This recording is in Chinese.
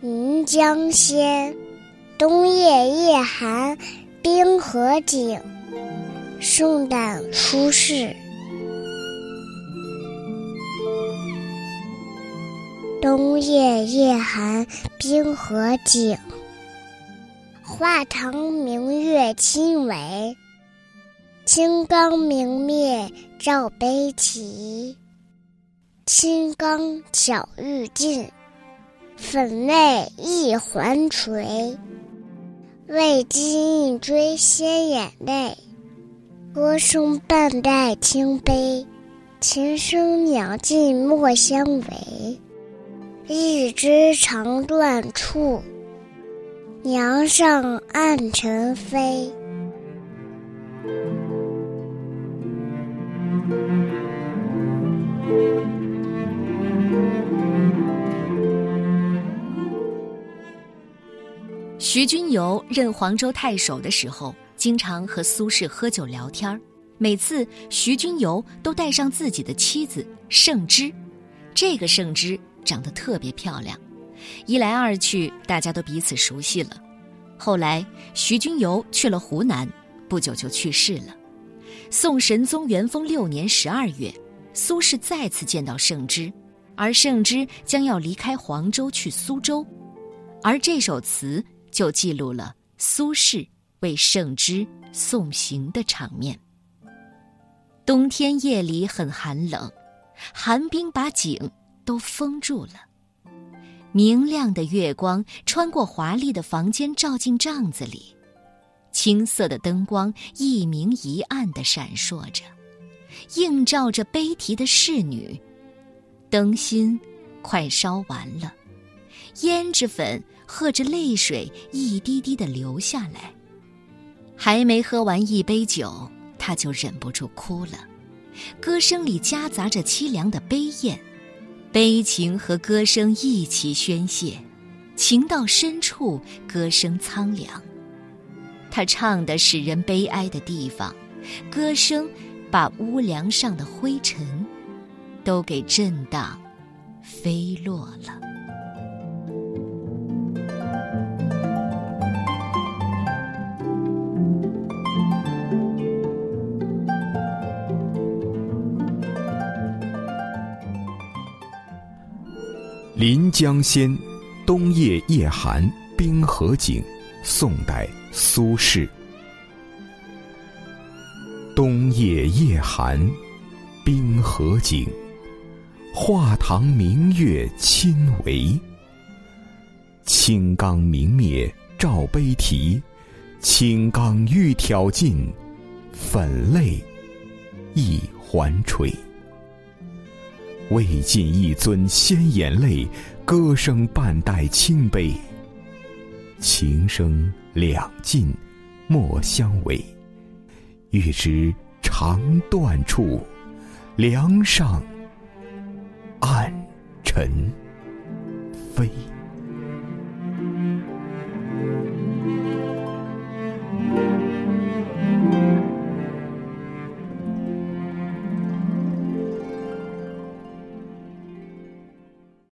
临江仙，冬夜夜寒冰河景。宋代苏轼。冬夜夜寒冰河景，画堂明月清为。青冈明灭照悲啼，青冈晓欲尽，粉泪一环垂。为君一追先眼泪，歌声半带清悲。琴声鸟尽莫相违。一枝长断处，梁上暗尘飞。徐君游任黄州太守的时候，经常和苏轼喝酒聊天每次徐君游都带上自己的妻子盛芝，这个盛芝长得特别漂亮，一来二去，大家都彼此熟悉了。后来徐君游去了湖南，不久就去世了。宋神宗元丰六年十二月，苏轼再次见到圣芝，而圣芝将要离开黄州去苏州，而这首词。就记录了苏轼为圣芝送行的场面。冬天夜里很寒冷，寒冰把景都封住了。明亮的月光穿过华丽的房间，照进帐子里，青色的灯光一明一暗的闪烁着，映照着悲啼的侍女。灯芯快烧完了，胭脂粉。和着泪水一滴滴的流下来，还没喝完一杯酒，他就忍不住哭了。歌声里夹杂着凄凉的悲咽，悲情和歌声一起宣泄，情到深处，歌声苍凉。他唱的使人悲哀的地方，歌声把屋梁上的灰尘都给震荡飞落了。《临江仙·冬夜夜寒冰河景》宋代苏轼。冬夜夜寒冰河景，画堂明月亲为。青冈明灭照悲啼，青冈欲挑尽，粉泪一环垂。未尽一尊先眼泪，歌声半带清悲。情声两尽莫相违，欲知肠断处，梁上暗尘飞。